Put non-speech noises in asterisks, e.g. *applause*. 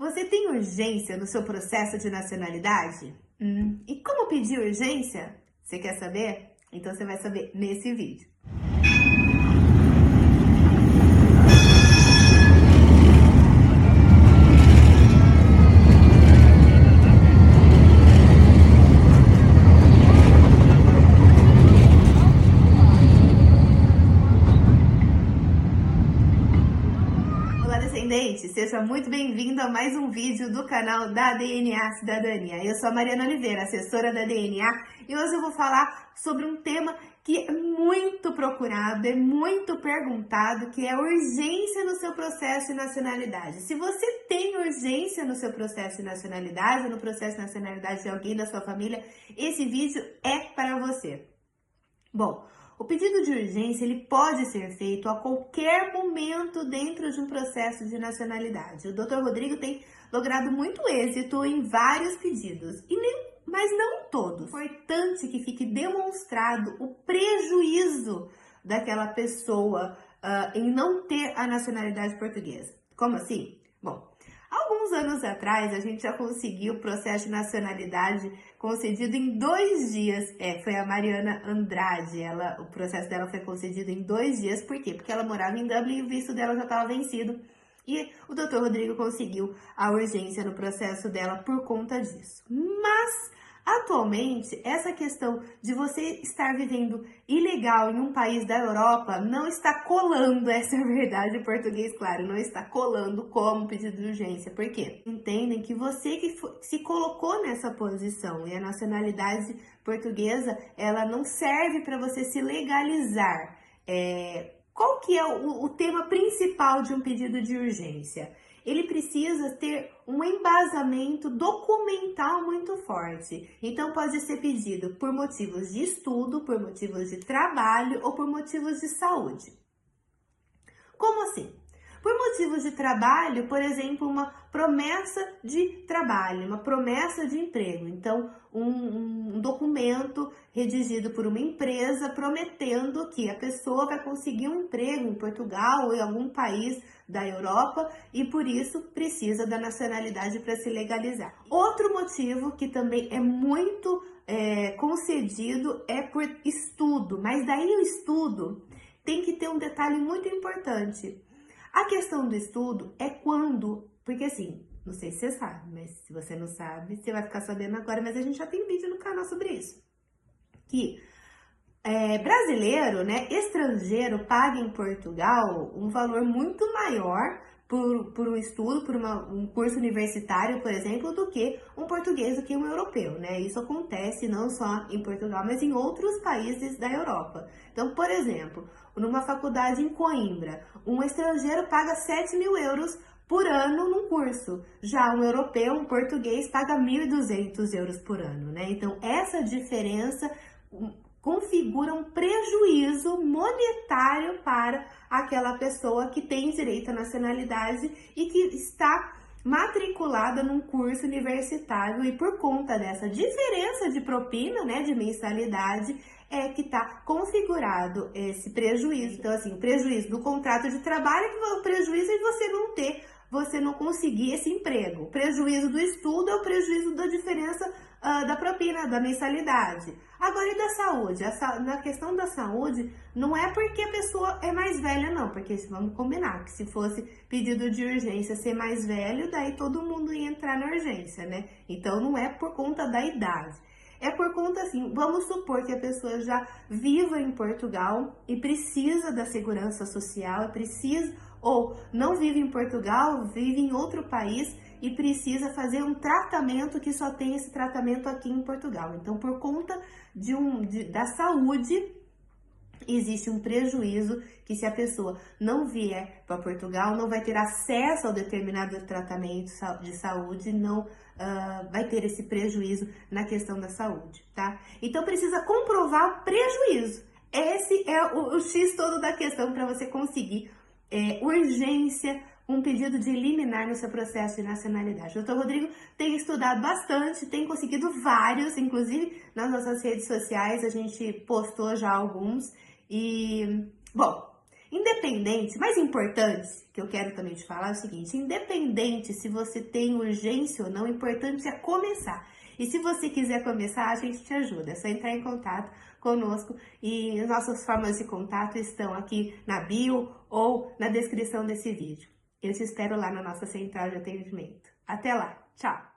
Você tem urgência no seu processo de nacionalidade? Hum, e como pedir urgência? Você quer saber? Então você vai saber nesse vídeo. Seja muito bem-vindo a mais um vídeo do canal da DNA Cidadania. Eu sou a Mariana Oliveira, assessora da DNA, e hoje eu vou falar sobre um tema que é muito procurado, é muito perguntado, que é urgência no seu processo de nacionalidade. Se você tem urgência no seu processo de nacionalidade, ou no processo de nacionalidade de alguém da sua família, esse vídeo é para você. Bom, o pedido de urgência ele pode ser feito a qualquer momento dentro de um processo de nacionalidade. O Dr. Rodrigo tem logrado muito êxito em vários pedidos, e nem, mas não todos. Importante que fique demonstrado o prejuízo daquela pessoa uh, em não ter a nacionalidade portuguesa. Como assim? Bom, Alguns anos atrás, a gente já conseguiu o processo de nacionalidade concedido em dois dias. É, foi a Mariana Andrade. Ela, o processo dela foi concedido em dois dias. Por quê? Porque ela morava em Dublin e o visto dela já estava vencido. E o doutor Rodrigo conseguiu a urgência no processo dela por conta disso. Mas Atualmente, essa questão de você estar vivendo ilegal em um país da Europa não está colando, *laughs* essa é a verdade português, claro, não está colando como pedido de urgência. Por quê? Entendem que você que se colocou nessa posição e a nacionalidade portuguesa, ela não serve para você se legalizar. É, qual que é o, o tema principal de um pedido de urgência? Ele precisa ter um embasamento documental muito forte. Então, pode ser pedido por motivos de estudo, por motivos de trabalho ou por motivos de saúde. Como assim? Por motivos de trabalho, por exemplo, uma promessa de trabalho, uma promessa de emprego. Então, um, um, documento redigido por uma empresa prometendo que a pessoa vai conseguir um emprego em Portugal ou em algum país da Europa e por isso precisa da nacionalidade para se legalizar. Outro motivo que também é muito é, concedido é por estudo, mas daí o estudo tem que ter um detalhe muito importante a questão do estudo é quando, porque assim, não sei se você sabe, mas se você não sabe, você vai ficar sabendo agora, mas a gente já tem vídeo no canal sobre isso. Que é, brasileiro, né, estrangeiro, paga em Portugal um valor muito maior por, por um estudo, por uma, um curso universitário, por exemplo, do que um português, do que um europeu, né? Isso acontece não só em Portugal, mas em outros países da Europa. Então, por exemplo, numa faculdade em Coimbra, um estrangeiro paga 7 mil euros por ano num curso. Já um europeu, um português, paga 1.200 euros por ano, né? Então, essa diferença configura um prejuízo monetário para aquela pessoa que tem direito à nacionalidade e que está matriculada num curso universitário e por conta dessa diferença de propina, né, de mensalidade, é que está configurado esse prejuízo. Então, assim, prejuízo do contrato de trabalho, é o prejuízo é você não ter, você não conseguir esse emprego. O prejuízo do estudo é o prejuízo da diferença uh, da propina, da mensalidade. Agora, e da saúde? Sa na questão da saúde, não é porque a pessoa é mais velha, não, porque vamos combinar que se fosse pedido de urgência ser mais velho, daí todo mundo ia entrar na urgência, né? Então, não é por conta da idade. É por conta assim, vamos supor que a pessoa já viva em Portugal e precisa da segurança social, precisa ou não vive em Portugal, vive em outro país e precisa fazer um tratamento que só tem esse tratamento aqui em Portugal. Então, por conta de um, de, da saúde, existe um prejuízo que se a pessoa não vier para Portugal, não vai ter acesso ao determinado tratamento de saúde, não uh, vai ter esse prejuízo na questão da saúde, tá? Então precisa comprovar o prejuízo. Esse é o, o X todo da questão para você conseguir é, urgência um pedido de liminar no seu processo de nacionalidade. O doutor Rodrigo tem estudado bastante, tem conseguido vários, inclusive nas nossas redes sociais a gente postou já alguns. E, bom, Independente, mais importante, que eu quero também te falar é o seguinte: independente se você tem urgência ou não, o importante é começar. E se você quiser começar, a gente te ajuda. É só entrar em contato conosco e as nossas formas de contato estão aqui na bio ou na descrição desse vídeo. Eu te espero lá na nossa central de atendimento. Até lá, tchau!